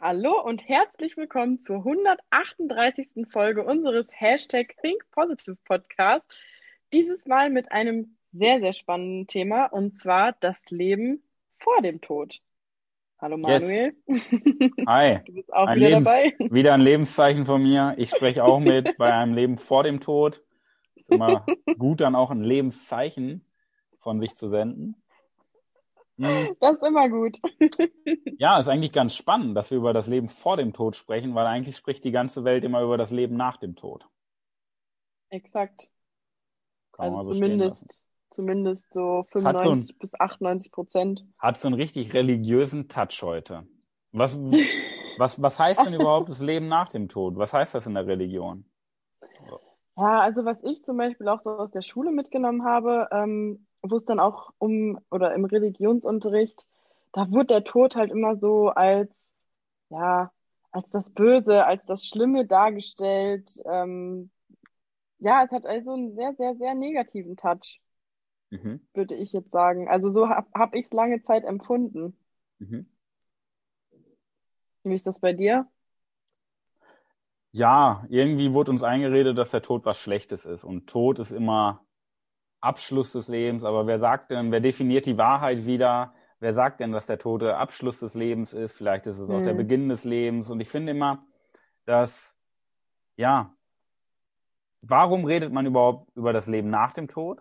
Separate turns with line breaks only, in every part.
Hallo und herzlich willkommen zur 138. Folge unseres Hashtag Think Positive Podcast. Dieses Mal mit einem sehr, sehr spannenden Thema und zwar das Leben vor dem Tod. Hallo Manuel.
Yes. Hi.
Du bist auch
ein
wieder
Lebens
dabei.
Wieder ein Lebenszeichen von mir. Ich spreche auch mit bei einem Leben vor dem Tod. Ist immer gut, dann auch ein Lebenszeichen von sich zu senden. Hm.
Das ist immer gut.
Ja, ist eigentlich ganz spannend, dass wir über das Leben vor dem Tod sprechen, weil eigentlich spricht die ganze Welt immer über das Leben nach dem Tod.
Exakt.
Kann
Also
so
zumindest, zumindest so
Es hat so ein-
95 bis 98 Prozent.
Hat so einen richtig religiösen Touch heute. Was, was, was heißt denn überhaupt das Leben nach dem Tod? Was heißt das in der Religion?
Ja, also was ich zum Beispiel auch so aus der Schule mitgenommen habe, ähm, wo es dann auch um, oder im Religionsunterricht, da wurde der Tod halt immer so als, ja, als das Böse, als das Schlimme dargestellt. Ähm, ja, es hat also einen sehr, sehr, sehr negativen Touch,
Mhm.
würde ich jetzt sagen. Also so habe hab ich es lange Zeit empfunden.
Mhm.
Wie ist das bei dir?
Ja, irgendwie wurde uns eingeredet, dass der Tod was Schlechtes ist. Und Tod ist immer Abschluss des Lebens. Aber wer sagt denn, wer definiert die Wahrheit wieder? Wer sagt denn, dass der Tod der Abschluss des Lebens ist? Vielleicht ist es auch der
Hm.
Beginn des Lebens. Und ich finde immer, dass, ja, warum redet man überhaupt über das Leben nach dem Tod?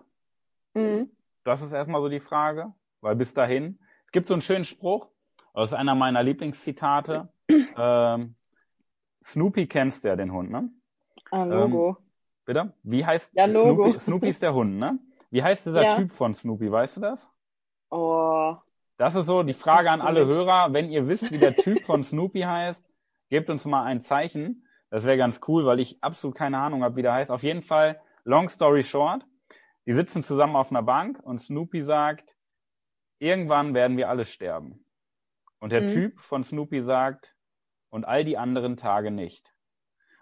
Mhm.
Das ist erstmal so die Frage, weil bis dahin, es gibt so einen schönen Spruch, das ist einer meiner Lieblingszitate. Ähm, Snoopy kennst du ja den Hund, ne?
Ah, Logo.
Bitte? Wie heißt
Ja, Logo.
Snoopy? Snoopy ist der Hund, ne? Wie heißt dieser
Ja.
Typ von Snoopy, weißt du das?
Oh,
Das ist so die Frage an alle. Hörer. Wenn ihr wisst, wie der Typ von Snoopy heißt, gebt uns mal ein Zeichen. Das wäre ganz cool, weil ich absolut keine Ahnung habe, wie der heißt. Auf jeden Fall, long story short, die sitzen zusammen auf einer Bank und Snoopy sagt, irgendwann werden wir alle sterben. Und der
Mhm.
Typ von Snoopy sagt, und all die anderen Tage nicht.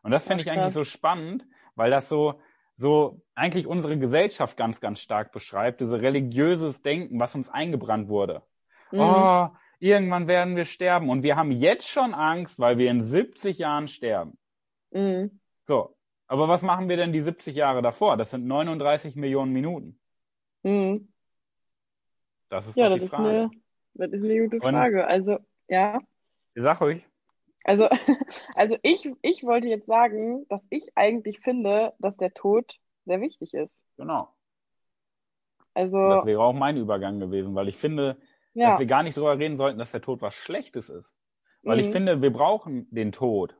Und das finde
Ach,
ich eigentlich so spannend, weil das so, so eigentlich unsere Gesellschaft ganz, ganz stark beschreibt, diese religiöses Denken, was uns eingebrannt wurde.
Mhm.
Oh, irgendwann werden wir sterben. Und wir haben jetzt schon Angst, weil wir in 70 Jahren sterben.
Mhm.
So. Aber was machen wir denn die 70 Jahre davor? Das sind 39 Millionen Minuten.
Mhm.
Das ist
Ja, das
die
ist
Frage.
eine, das ist eine gute
Und-
Frage. Also, ja.
Sag ruhig.
Also, also ich, ich wollte jetzt sagen, dass ich eigentlich finde, dass der Tod sehr wichtig ist.
Genau.
Also,
Das wäre auch mein Übergang gewesen, weil ich finde,
ja.
dass wir gar nicht drüber reden sollten, dass der Tod was Schlechtes ist. Weil ich
Mhm.
finde, wir brauchen den Tod.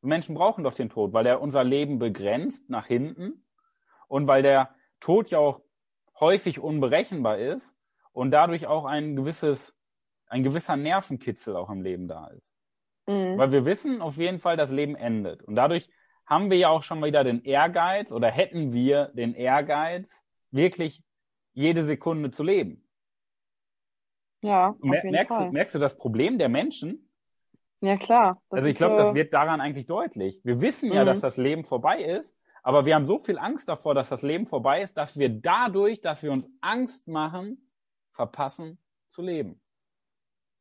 Menschen brauchen doch den Tod, weil er unser Leben begrenzt nach hinten und weil der Tod ja auch häufig unberechenbar ist und dadurch auch ein gewisses, ein gewisser Nervenkitzel auch im Leben da ist.
Mhm.
Weil wir wissen auf jeden Fall, das Leben endet. Und dadurch haben wir ja auch schon wieder den Ehrgeiz oder hätten wir den Ehrgeiz, wirklich jede Sekunde zu leben.
Ja,
Mer merkst, du, merkst du das Problem der Menschen?
Ja, klar. Das
Also ich glaube,
so,
das wird daran eigentlich deutlich. Wir wissen ja,
Mhm.
dass das Leben vorbei ist, aber wir haben so viel Angst davor, dass das Leben vorbei ist, dass wir dadurch, dass wir uns Angst machen, verpassen zu leben.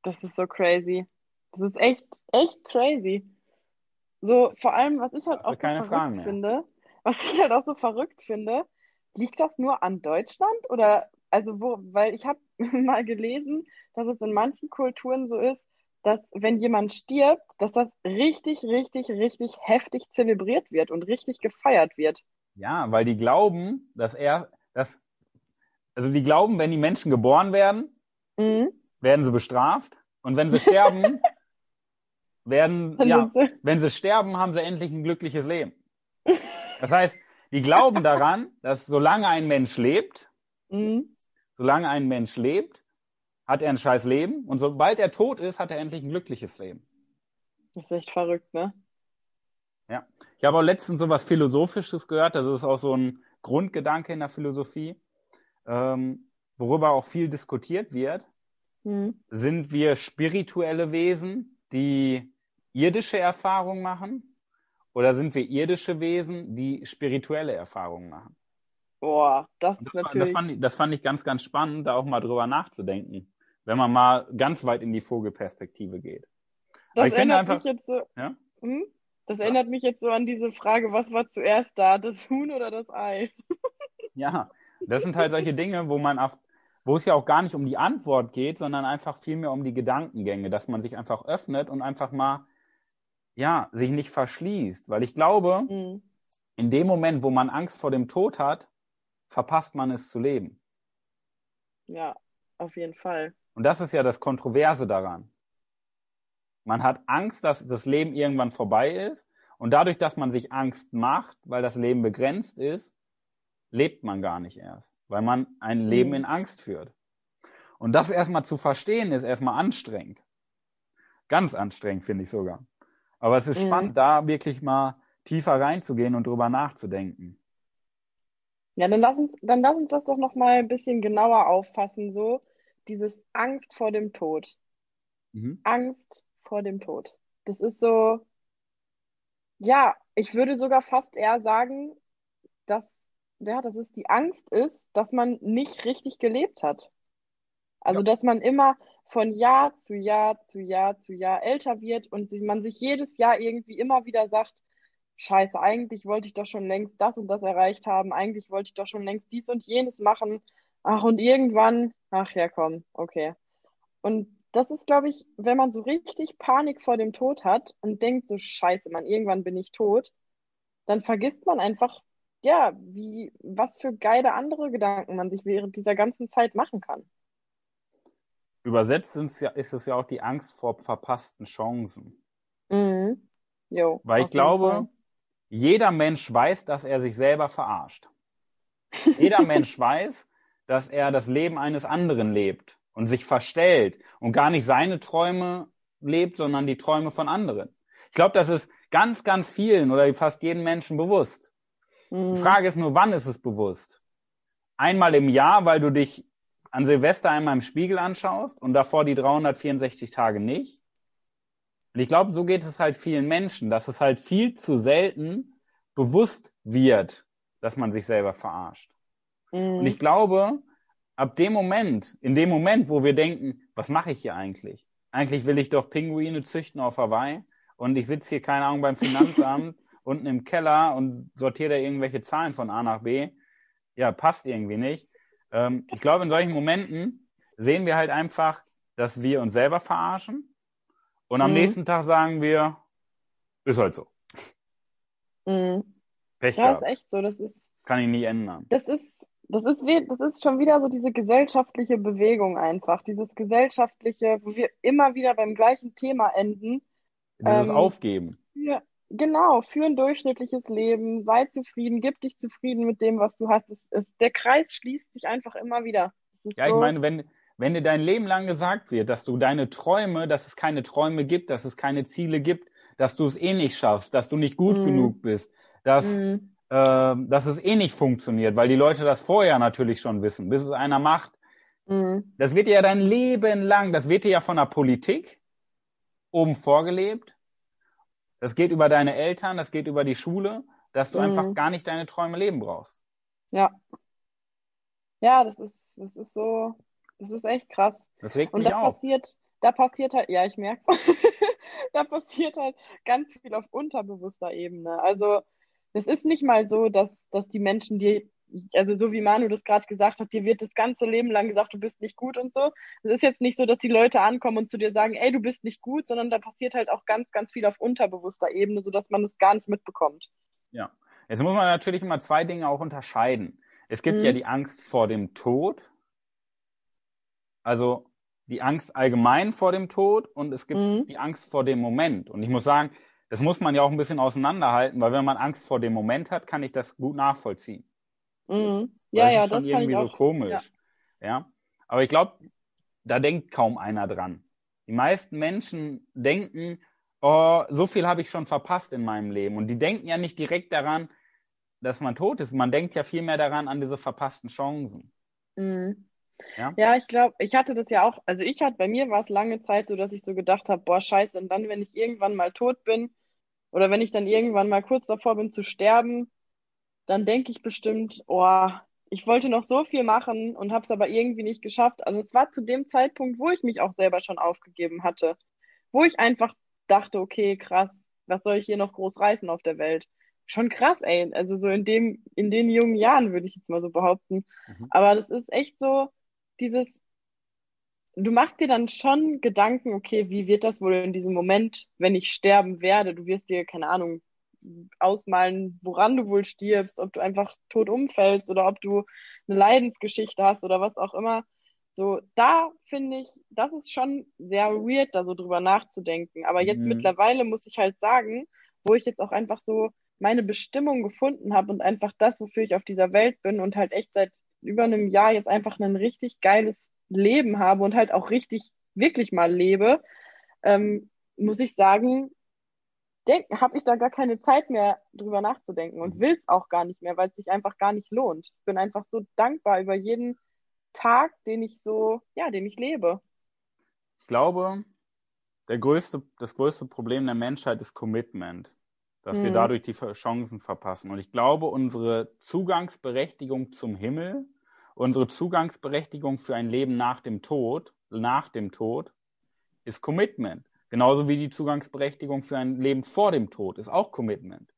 das ist so crazy. Das ist echt, echt crazy. So, vor allem, was ich halt
du
auch so
Fragen
verrückt finde, was ich halt auch so verrückt finde, liegt das nur an Deutschland oder, also wo, weil ich habe mal gelesen, dass es in manchen Kulturen so ist, dass wenn jemand stirbt, dass das richtig, richtig, richtig heftig zelebriert wird und richtig gefeiert wird.
Ja, weil die glauben, dass er, dass, also die glauben, wenn die Menschen geboren werden,
Mhm.
werden sie bestraft und wenn sie sterben, werden,
Dann
ja,
sie,
wenn sie sterben, haben sie endlich ein glückliches Leben. Das heißt, die glauben daran, dass solange ein Mensch lebt,
mhm.
solange ein Mensch lebt, hat er ein scheiß Leben und sobald er tot ist, hat er endlich ein glückliches Leben.
Das ist echt verrückt, ne?
Ja. Ich habe auch letztens so was Philosophisches gehört, das ist auch so ein Grundgedanke in der Philosophie, ähm, worüber auch viel diskutiert wird.
Mhm.
Sind wir spirituelle Wesen, die irdische Erfahrungen machen? Oder sind wir irdische Wesen, die spirituelle Erfahrungen machen?
Boah, das
Das, war- das,
natürlich.
fand ich, das fand ich ganz, ganz spannend, da auch mal drüber nachzudenken. wenn man mal ganz weit in die Vogelperspektive geht.
Das erinnert
einfach,
mich jetzt so,
ja?
hm? Das erinnert mich jetzt so an diese Frage, was war zuerst da, das Huhn oder das Ei?
Ja, das sind halt solche Dinge, wo man auch, wo es ja auch gar nicht um die Antwort geht, sondern einfach vielmehr um die Gedankengänge, dass man sich einfach öffnet und einfach mal, ja, sich nicht verschließt. Weil ich glaube,
Mhm.
in dem Moment, wo man Angst vor dem Tod hat, verpasst man es zu leben.
Ja, auf jeden Fall.
Und das ist ja das Kontroverse daran. Man hat Angst, dass das Leben irgendwann vorbei ist. Und dadurch, dass man sich Angst macht, weil das Leben begrenzt ist, lebt man gar nicht erst, weil man ein Leben
Mhm.
in Angst führt. Und das erstmal zu verstehen, ist erstmal anstrengend. Ganz anstrengend, finde ich sogar. Aber es ist
Mhm.
spannend, da wirklich mal tiefer reinzugehen und drüber nachzudenken.
Ja, dann lass uns, dann lass uns das doch noch mal ein bisschen genauer auffassen, so dieses Angst vor dem Tod.
Mhm.
Angst vor dem Tod. Das ist so, ja, ich würde sogar fast eher sagen, dass, ja, dass es die Angst ist, dass man nicht richtig gelebt hat. Also,
Ja.
dass man immer von Jahr zu Jahr zu Jahr zu Jahr älter wird und man sich jedes Jahr irgendwie immer wieder sagt, Scheiße, eigentlich wollte ich doch schon längst das und das erreicht haben, eigentlich wollte ich doch schon längst dies und jenes machen. Ach, und irgendwann, ach ja, komm, okay. Und das ist, glaube ich, wenn man so richtig Panik vor dem Tod hat und denkt so, Scheiße, Mann, irgendwann bin ich tot, dann vergisst man einfach, ja, wie, was für geile andere Gedanken man sich während dieser ganzen Zeit machen kann.
Übersetzt ja, ist es ja auch die Angst vor verpassten Chancen.
Mhm. Jo,
Weil ich glaube,
Fall.
jeder Mensch weiß, dass er sich selber verarscht. Jeder Mensch weiß, dass er das Leben eines anderen lebt und sich verstellt und gar nicht seine Träume lebt, sondern die Träume von anderen. Ich glaube, das ist ganz, ganz vielen oder fast jedem Menschen bewusst. Die
Mhm.
Frage ist nur, wann ist es bewusst? Einmal im Jahr, weil du dich an Silvester einmal im Spiegel anschaust und davor die 364 Tage nicht. Und ich glaube, so geht es halt vielen Menschen, dass es halt viel zu selten bewusst wird, dass man sich selber verarscht. Und
Mhm.
ich glaube, ab dem Moment, in dem Moment, wo wir denken, was mache ich hier eigentlich? Eigentlich will ich doch Pinguine züchten auf Hawaii und ich sitze hier, keine Ahnung, beim Finanzamt unten im Keller und sortiere da irgendwelche Zahlen von A nach B. Ja, passt irgendwie nicht. Ähm, ich glaube, in solchen Momenten sehen wir halt einfach, dass wir uns selber verarschen und am
Mhm.
nächsten Tag sagen wir, ist halt so.
Mhm.
Pech
Ja, ist
gehabt.
echt so. Das ist,
Kann ich nie ändern.
das ist, das ist, wie- das ist schon wieder so diese gesellschaftliche Bewegung einfach. Dieses gesellschaftliche, wo wir immer wieder beim gleichen Thema enden.
Dieses
Ähm,
Aufgeben.
Für, genau, für ein durchschnittliches Leben. Sei zufrieden, gib dich zufrieden mit dem, was du hast. Es, es, der Kreis schließt sich einfach immer wieder.
Ja, ich
so,
meine, wenn, wenn dir dein Leben lang gesagt wird, dass du deine Träume, dass es keine Träume gibt, dass es keine Ziele gibt, dass du es eh nicht schaffst, dass du nicht gut
Mhm.
genug bist, dass,
Mhm.
ähm, dass es eh nicht funktioniert, weil die Leute das vorher natürlich schon wissen, bis es einer macht.
Mhm.
Das wird dir ja dein Leben lang, das wird dir ja von der Politik oben vorgelebt. Das geht über deine Eltern, das geht über die Schule, dass du
Mhm.
einfach gar nicht deine Träume leben brauchst.
Ja. Ja, das ist, das ist so, das ist echt krass.
Das regt
Und
mich
da
auf.
passiert, da passiert halt, ja, ich merke, da passiert halt ganz viel auf unterbewusster Ebene. Also es ist nicht mal so, dass, dass die Menschen dir, also so wie Manu das gerade gesagt hat, dir wird das ganze Leben lang gesagt, du bist nicht gut und so. Es ist jetzt nicht so, dass die Leute ankommen und zu dir sagen, ey, du bist nicht gut, sondern da passiert halt auch ganz, ganz viel auf unterbewusster Ebene, sodass man es gar nicht mitbekommt.
Ja. Jetzt muss man natürlich immer zwei Dinge auch unterscheiden. Es gibt
Mhm.
ja die Angst vor dem Tod, also die Angst allgemein vor dem Tod und es gibt
Mhm.
die Angst vor dem Moment. Und ich muss sagen, das muss man ja auch ein bisschen auseinanderhalten, weil wenn man Angst vor dem Moment hat, kann ich das gut nachvollziehen.
Mhm. Ja,
das
ja,
ist schon
das
irgendwie so komisch. Ja. Aber ich glaube, da denkt kaum einer dran. Die meisten Menschen denken, oh, so viel habe ich schon verpasst in meinem Leben. Und die denken ja nicht direkt daran, dass man tot ist. Man denkt ja vielmehr daran an diese verpassten Chancen.
Mhm.
Ja?
Ja, ich glaube, ich hatte das ja auch, also ich hatte, bei mir war es lange Zeit so, dass ich so gedacht habe, boah, scheiße, und dann, wenn ich irgendwann mal tot bin oder wenn ich dann irgendwann mal kurz davor bin zu sterben, dann denke ich bestimmt, oh, ich wollte noch so viel machen und habe es aber irgendwie nicht geschafft. Also es war zu dem Zeitpunkt, wo ich mich auch selber schon aufgegeben hatte, wo ich einfach dachte, okay, krass, was soll ich hier noch groß reißen auf der Welt? Schon krass, ey. Also so in dem, in den jungen Jahren würde ich jetzt mal so behaupten. Mhm. Aber das ist echt so dieses, du machst dir dann schon Gedanken, okay, wie wird das wohl in diesem Moment, wenn ich sterben werde? Du wirst dir, keine Ahnung, ausmalen, woran du wohl stirbst, ob du einfach tot umfällst oder ob du eine Leidensgeschichte hast oder was auch immer. So, da finde ich, das ist schon sehr weird, da so drüber nachzudenken. Aber jetzt mhm. mittlerweile muss ich halt sagen, wo ich jetzt auch einfach so meine Bestimmung gefunden habe und einfach das, wofür ich auf dieser Welt bin und halt echt seit über einem Jahr jetzt einfach ein richtig geiles Leben habe und halt auch richtig, wirklich mal lebe, ähm, muss ich sagen, habe ich da gar keine Zeit mehr drüber nachzudenken und will es auch gar nicht mehr, weil es sich einfach gar nicht lohnt. Ich bin einfach so dankbar über jeden Tag, den ich so, ja, den ich lebe.
Ich glaube, der größte, das größte Problem der Menschheit ist Commitment, dass mhm. wir dadurch die Chancen verpassen. Und ich glaube, unsere Zugangsberechtigung zum Himmel, unsere Zugangsberechtigung für ein Leben nach dem Tod, nach dem Tod, ist Commitment. Genauso wie die Zugangsberechtigung für ein Leben vor dem Tod ist auch Commitment.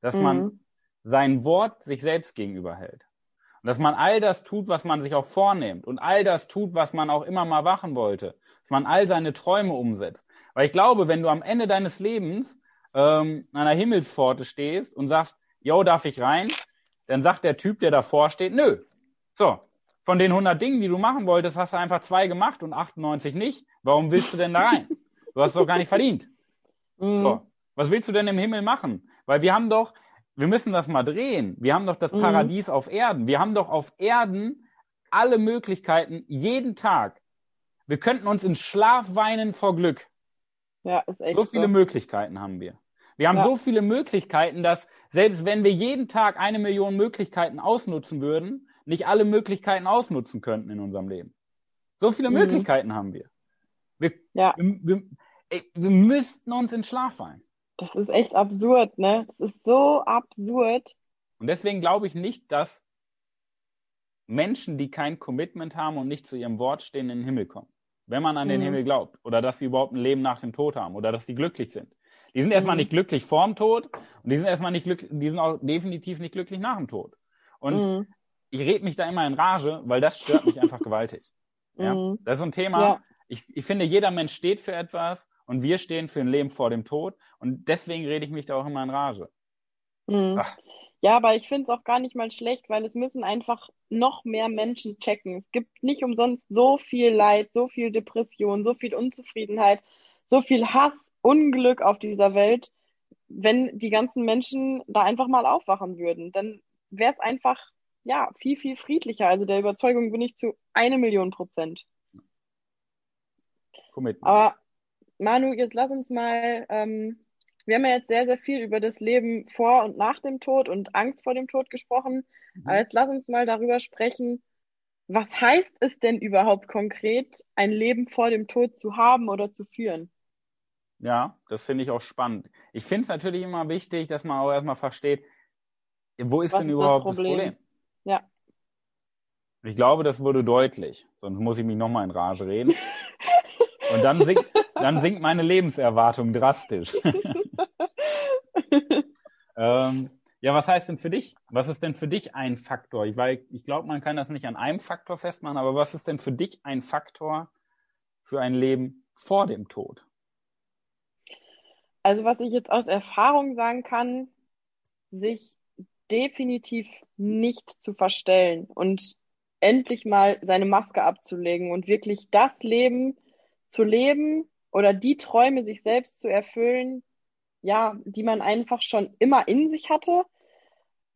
Dass mhm. man sein Wort sich selbst gegenüber hält. Und dass man all das tut, was man sich auch vornimmt und all das tut, was man auch immer mal wachen wollte. Dass man all seine Träume umsetzt. Weil ich glaube, wenn du am Ende deines Lebens ähm, an einer Himmelspforte stehst und sagst, yo, darf ich rein? Dann sagt der Typ, der davor steht, nö. So, von den 100 Dingen, die du machen wolltest, hast du einfach zwei gemacht und 98 nicht. Warum willst du denn da rein? Du hast es doch gar nicht verdient. Mhm. So, was willst du denn im Himmel machen? Weil wir haben doch, wir müssen das mal drehen. Wir haben doch das mhm. Paradies auf Erden. Wir haben doch auf Erden alle Möglichkeiten jeden Tag. Wir könnten uns in Schlaf weinen vor Glück. Ja, ist echt so viele so. Möglichkeiten haben wir. Wir haben ja. so viele Möglichkeiten, dass selbst wenn wir jeden Tag eine Million Möglichkeiten ausnutzen würden, nicht alle Möglichkeiten ausnutzen könnten in unserem Leben. So viele mhm. Möglichkeiten haben wir. Wir, ja. wir, wir, ey, wir müssten uns in Schlaf fallen.
Das ist echt absurd, ne? Das ist so absurd.
Und deswegen glaube ich nicht, dass Menschen, die kein Commitment haben und nicht zu ihrem Wort stehen, in den Himmel kommen. Wenn man an den mhm. Himmel glaubt. Oder dass sie überhaupt ein Leben nach dem Tod haben. Oder dass sie glücklich sind. Die sind erstmal mhm. nicht glücklich vorm Tod und die sind erstmal nicht glücklich, die sind auch definitiv nicht glücklich nach dem Tod. Und mhm. ich rede mich da immer in Rage, weil das stört mich einfach gewaltig. Ja? Mhm. Das ist ein Thema, ja ich, ich finde, jeder Mensch steht für etwas und wir stehen für ein Leben vor dem Tod. Und deswegen rede ich mich da auch immer in Rage.
Mhm. Ja, aber ich finde es auch gar nicht mal schlecht, weil es müssen einfach noch mehr Menschen checken. Es gibt nicht umsonst so viel Leid, so viel Depression, so viel Unzufriedenheit, so viel Hass, Unglück auf dieser Welt. Wenn die ganzen Menschen da einfach mal aufwachen würden, dann wäre es einfach, ja, viel, viel friedlicher. Also der Überzeugung bin ich zu eine Million Prozent. Commitment. Aber Manu, jetzt lass uns mal, ähm, wir haben ja jetzt sehr, sehr viel über das Leben vor und nach dem Tod und Angst vor dem Tod gesprochen. Mhm. Aber jetzt lass uns mal darüber sprechen, was heißt es denn überhaupt konkret, ein Leben vor dem Tod zu haben oder zu führen?
Ja, das finde ich auch spannend. Ich finde es natürlich immer wichtig, dass man auch erstmal versteht, wo ist was denn ist überhaupt das Problem? das Problem? Ja. Ich glaube, das wurde deutlich. Sonst muss ich mich nochmal in Rage reden. Und dann sinkt, dann sinkt meine Lebenserwartung drastisch. ähm, ja, was heißt denn für dich? Was ist denn für dich ein Faktor? Ich, ich glaube, man kann das nicht an einem Faktor festmachen, aber was ist denn für dich ein Faktor für ein Leben vor dem Tod?
Also, was ich jetzt aus Erfahrung sagen kann, sich definitiv nicht zu verstellen und endlich mal seine Maske abzulegen und wirklich das Leben zu leben oder die Träume sich selbst zu erfüllen, ja, die man einfach schon immer in sich hatte,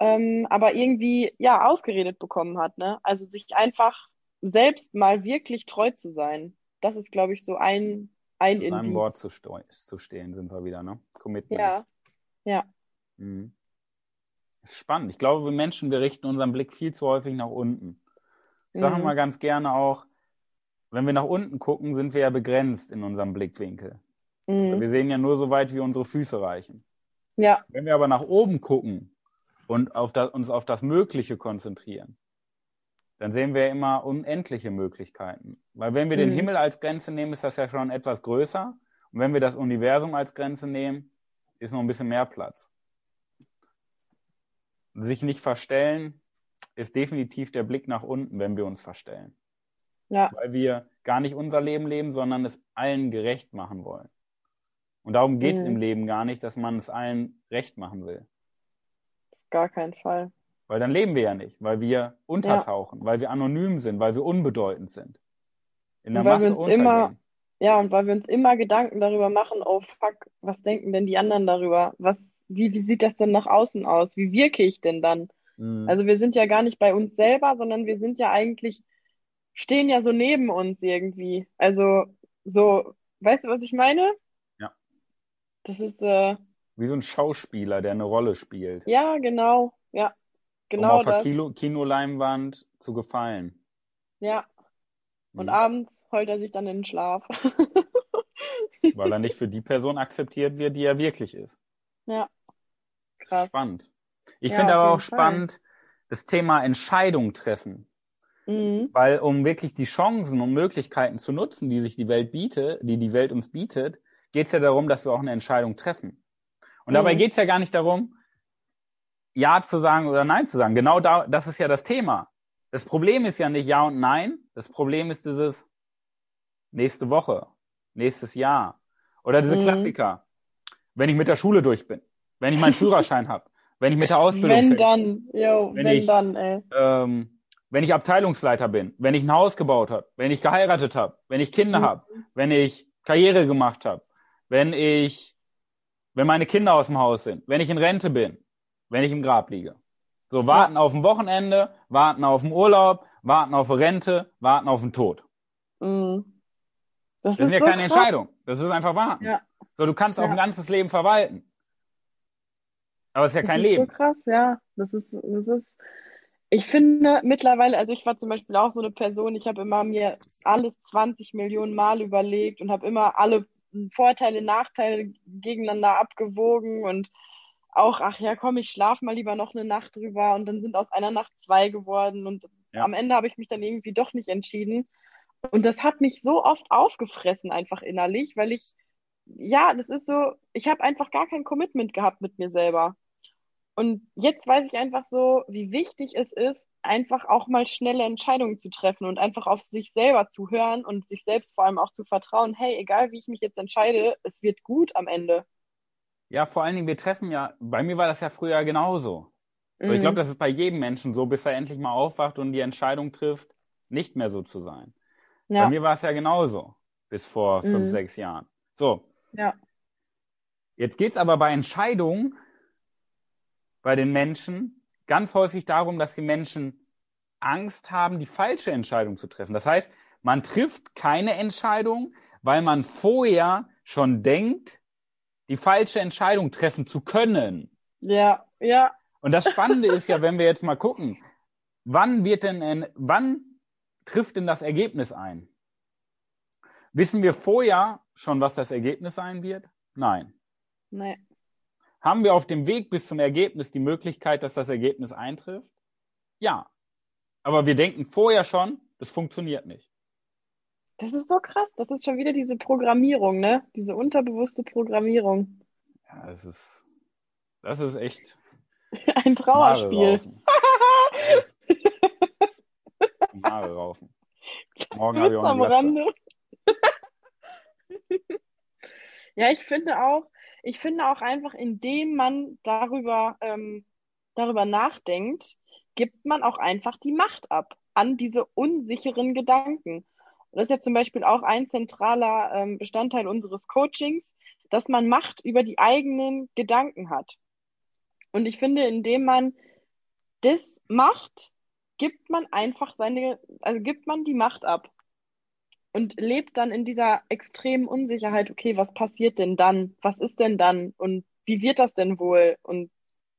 ähm, aber irgendwie ja ausgeredet bekommen hat, ne? Also sich einfach selbst mal wirklich treu zu sein. Das ist, glaube ich, so ein ein
In einem Wort zu, zu, stehen sind wir wieder, ne?
Commitment. Ja, ja.
Mhm. Das ist spannend. Ich glaube, wir Menschen, wir richten unseren Blick viel zu häufig nach unten. Ich sage mhm. mal ganz gerne auch, wenn wir nach unten gucken, sind wir ja begrenzt in unserem Blickwinkel. Mhm. Wir sehen ja nur so weit, wie unsere Füße reichen. Ja. Wenn wir aber nach oben gucken und auf das, uns auf das Mögliche konzentrieren, dann sehen wir immer unendliche Möglichkeiten. Weil wenn wir den
Mhm.
Himmel als Grenze nehmen, ist das ja schon etwas größer. Und wenn wir das Universum als Grenze nehmen, ist noch ein bisschen mehr Platz. Sich nicht verstellen ist definitiv der Blick nach unten, wenn wir uns verstellen.
Ja,
Weil wir gar nicht unser Leben leben, sondern es allen gerecht machen wollen. Und darum geht es
Mhm.
im Leben gar nicht, dass man es allen recht machen will.
auf gar keinen Fall.
Weil dann leben wir ja nicht, weil wir untertauchen, weil wir anonym sind, weil wir unbedeutend sind. In der
Und weil wir
Masse
uns immer-. Ja, und weil wir uns immer Gedanken darüber machen, oh fuck, was denken denn die anderen darüber? Was, wie, wie sieht das denn nach außen aus? Wie wirke ich denn dann?
Mhm.
Also wir sind ja gar nicht bei uns selber, sondern wir sind ja eigentlich, stehen ja so neben uns irgendwie. Also so, weißt du, was ich meine?
Ja.
Das ist, äh,
Wie so ein Schauspieler, der eine Rolle spielt.
ja, genau, ja,
um
genau
auf der
das.
Kino Kinoleinwand zu gefallen.
Ja, und
Mhm.
abends heult er sich dann in den Schlaf.
Weil er nicht für die Person akzeptiert wird, die er wirklich ist.
Ja,
Das ist
krass.
spannend. Ich
Ja,
finde
auf
aber auch spannend das Thema Entscheidung treffen.
Mhm.
Weil um wirklich die Chancen und Möglichkeiten zu nutzen, die sich die Welt bietet, die die Welt uns bietet, geht es ja darum, dass wir auch eine Entscheidung treffen. Und dabei
Mhm.
geht es ja gar nicht darum, Ja zu sagen oder Nein zu sagen. Genau da, das ist ja das Thema. Das Problem ist ja nicht Ja und Nein. Das Problem ist dieses nächste Woche, nächstes Jahr. Oder diese
Mhm.
Klassiker. Wenn ich mit der Schule durch bin, wenn ich meinen Führerschein habe, wenn ich mit der Ausbildung
Wenn
fertig
dann, jo,
Wenn
wenn
ich-
dann, ey.
ähm, wenn ich Abteilungsleiter bin, wenn ich ein Haus gebaut habe, wenn ich geheiratet habe, wenn ich Kinder
Mhm.
habe, wenn ich Karriere gemacht habe, wenn ich, wenn meine Kinder aus dem Haus sind, wenn ich in Rente bin, wenn ich im Grab liege. So warten auf ein Wochenende, warten auf den Urlaub, warten auf eine Rente, warten auf den Tod.
Mhm. Das
Das
ist
sind ja
so
keine
krass.
Entscheidung. Das ist einfach warten.
Ja.
So, du kannst auch
Ja.
ein ganzes Leben verwalten. Aber es ist ja
Das
kein
ist
Leben.
so krass, ja. Das ist, das ist, ich finde mittlerweile, also ich war zum Beispiel auch so eine Person, ich habe immer mir alles 20 Millionen Mal überlegt und habe immer alle Vorteile, Nachteile gegeneinander abgewogen und auch, ach ja, komm, ich schlafe mal lieber noch eine Nacht drüber und dann sind aus einer Nacht zwei geworden und
Ja.
am Ende habe ich mich dann irgendwie doch nicht entschieden. Und das hat mich so oft aufgefressen, einfach innerlich, weil ich, ja, das ist so, ich habe einfach gar kein Commitment gehabt mit mir selber. Und jetzt weiß ich einfach so, wie wichtig es ist, einfach auch mal schnelle Entscheidungen zu treffen und einfach auf sich selber zu hören und sich selbst vor allem auch zu vertrauen, hey, egal wie ich mich jetzt entscheide, es wird gut am Ende.
Ja, vor allen Dingen, wir treffen ja, bei mir war das ja früher genauso. Aber ich
Mhm.
glaube, das ist bei jedem Menschen so, bis er endlich mal aufwacht und die Entscheidung trifft, nicht mehr so zu sein. Bei
Ja,
mir war es ja genauso, bis vor
Mhm.
fünf, sechs Jahren. So,
ja,
jetzt geht's aber bei Entscheidungen bei den Menschen ganz häufig darum, dass die Menschen Angst haben, die falsche Entscheidung zu treffen. Das heißt, man trifft keine Entscheidung, weil man vorher schon denkt, die falsche Entscheidung treffen zu können.
ja, ja,
Und das Spannende ist ja, wenn wir jetzt mal gucken, wann wird denn, ein, wann trifft denn das Ergebnis ein? Wissen wir vorher schon, was das Ergebnis sein wird? Nein.
nee,
Haben wir auf dem Weg bis zum Ergebnis die Möglichkeit, dass das Ergebnis eintrifft? Ja. Aber wir denken vorher schon, das funktioniert nicht.
das ist so krass. Das ist schon wieder diese Programmierung, ne? Diese unterbewusste Programmierung.
Ja, das ist, das ist echt
Ein Trauerspiel.
Haare raufen. Morgen habe ich auch eine.
Rande. Ja, ich finde auch, ich finde auch einfach, indem man darüber, ähm, darüber nachdenkt, gibt man auch einfach die Macht ab an diese unsicheren Gedanken. Und das ist ja zum Beispiel auch ein zentraler ähm, Bestandteil unseres Coachings, dass man Macht über die eigenen Gedanken hat. Und ich finde, indem man das macht, gibt man einfach seine, also gibt man die Macht ab und lebt dann in dieser extremen Unsicherheit, okay, was passiert denn dann? Was ist denn dann? Und wie wird das denn wohl? Und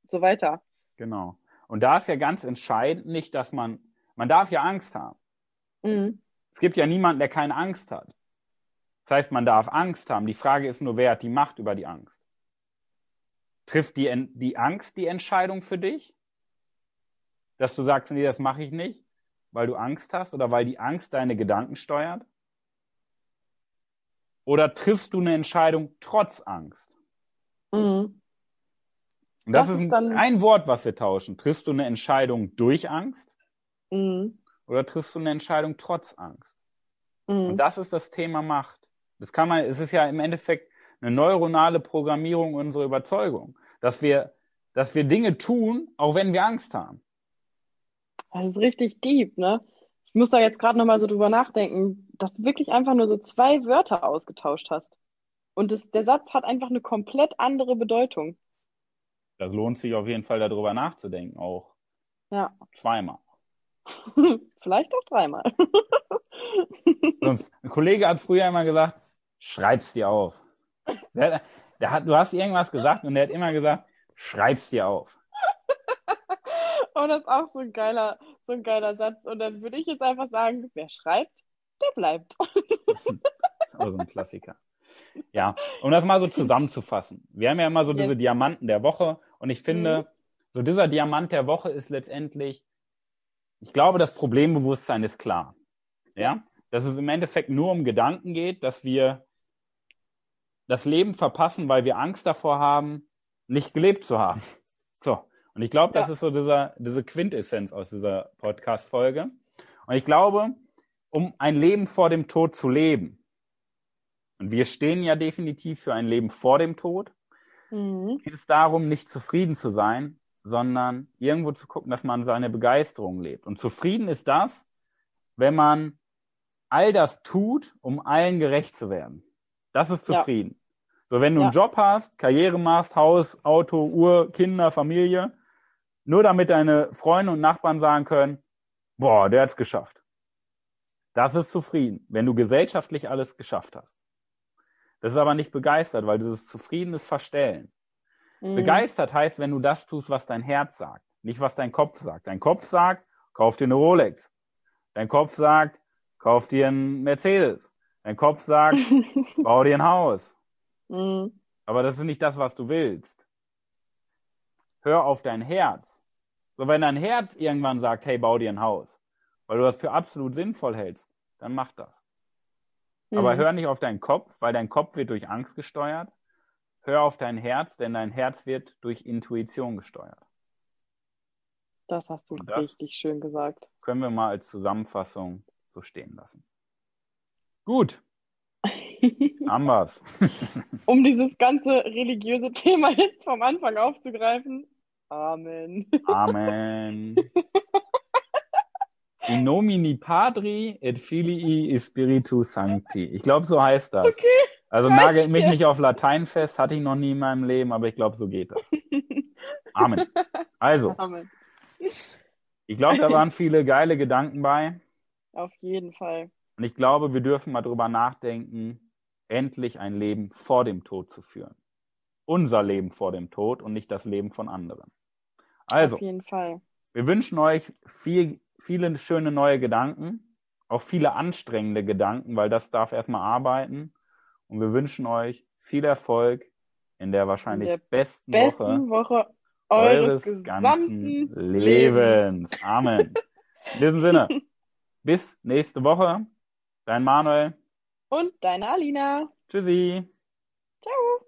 so weiter.
Genau. Und da ist ja ganz entscheidend nicht, dass man, man darf ja Angst haben.
Mhm.
Es gibt ja niemanden, der keine Angst hat. Das heißt, man darf Angst haben. Die Frage ist nur, wer hat die Macht über die Angst? Trifft die, die Angst die Entscheidung für dich? Dass du sagst, nee, das mache ich nicht? weil du Angst hast oder weil die Angst deine Gedanken steuert? Oder triffst du eine Entscheidung trotz Angst?
Mhm.
Und das,
Das
ist ein, ein Wort, was wir tauschen. Triffst du eine Entscheidung durch Angst
Mhm.
oder triffst du eine Entscheidung trotz Angst?
Mhm.
Und das ist das Thema Macht. Das kann man, es ist ja im Endeffekt eine neuronale Programmierung unserer Überzeugung, dass wir, dass wir Dinge tun, auch wenn wir Angst haben.
Das ist richtig deep, ne? Ich muss da jetzt gerade nochmal so drüber nachdenken, dass du wirklich einfach nur so zwei Wörter ausgetauscht hast. Und das, der Satz hat einfach eine komplett andere Bedeutung.
Das lohnt sich auf jeden Fall darüber nachzudenken, auch
Ja.
zweimal.
Vielleicht auch dreimal.
Ein Kollege hat früher immer gesagt, schreib's dir auf. Der, der hat, du hast irgendwas gesagt und der hat immer gesagt, schreib's dir auf.
Und das ist auch so ein geiler, so ein geiler Satz. Und dann würde ich jetzt einfach sagen, wer schreibt, der bleibt.
Das ist auch so ein Klassiker. Ja, um das mal so zusammenzufassen. Wir haben ja immer so diese Diamanten der Woche und ich finde,
Mhm.
so dieser Diamant der Woche ist letztendlich, ich glaube, das Problembewusstsein ist klar. Ja, dass es im Endeffekt nur um Gedanken geht, dass wir das Leben verpassen, weil wir Angst davor haben, nicht gelebt zu haben. So. Und ich glaube, das
Ja.
ist so dieser, diese Quintessenz aus dieser Podcast-Folge. Und ich glaube, um ein Leben vor dem Tod zu leben, und wir stehen ja definitiv für ein Leben vor dem Tod,
Mhm.
geht es darum, nicht zufrieden zu sein, sondern irgendwo zu gucken, dass man seine Begeisterung lebt. Und zufrieden ist das, wenn man all das tut, um allen gerecht zu werden. Das ist
Ja.
zufrieden. So, wenn du einen
Ja.
Job hast, Karriere machst, Haus, Auto, Uhr, Kinder, Familie, nur damit deine Freunde und Nachbarn sagen können, boah, der hat's geschafft. Das ist zufrieden, wenn du gesellschaftlich alles geschafft hast. Das ist aber nicht begeistert, weil dieses Zufrieden ist Verstellen.
Mhm.
Begeistert heißt, wenn du das tust, was dein Herz sagt, nicht was dein Kopf sagt. Dein Kopf sagt, kauf dir eine Rolex. Dein Kopf sagt, kauf dir einen Mercedes. Dein Kopf sagt, bau dir ein Haus.
Mhm.
Aber das ist nicht das, was du willst. Hör auf dein Herz. So, wenn dein Herz irgendwann sagt, hey, bau dir ein Haus, weil du das für absolut sinnvoll hältst, dann mach das. Aber
Mhm.
hör nicht auf deinen Kopf, weil dein Kopf wird durch Angst gesteuert. Hör auf dein Herz, denn dein Herz wird durch Intuition gesteuert.
Das hast du
das-
richtig schön gesagt.
Können wir mal als Zusammenfassung so stehen lassen. Gut, haben wir's.
um dieses ganze religiöse Thema jetzt vom Anfang aufzugreifen. Amen.
Amen. In nomini Padri et Filii Spiritus Sancti. Ich glaube, so heißt das.
Okay.
Also nagelt mich nicht auf Latein fest, hatte ich noch nie in meinem Leben, aber ich glaube, so geht das. Amen. Also,
Amen.
ich glaube, da waren viele geile Gedanken bei.
Auf jeden Fall.
Und ich glaube, wir dürfen mal drüber nachdenken, endlich ein Leben vor dem Tod zu führen. Unser Leben vor dem Tod und nicht das Leben von anderen. Also,
Auf jeden Fall.
wir wünschen euch viel, viele schöne neue Gedanken, auch viele anstrengende Gedanken, weil das darf erstmal arbeiten. Und wir wünschen euch viel Erfolg in der wahrscheinlich
der
besten, Woche
Besten Woche eures
eures ganzen
gesamten
Lebens. Amen. In diesem Sinne, bis nächste Woche. Dein Manuel.
Und deine Alina.
Tschüssi.
Ciao.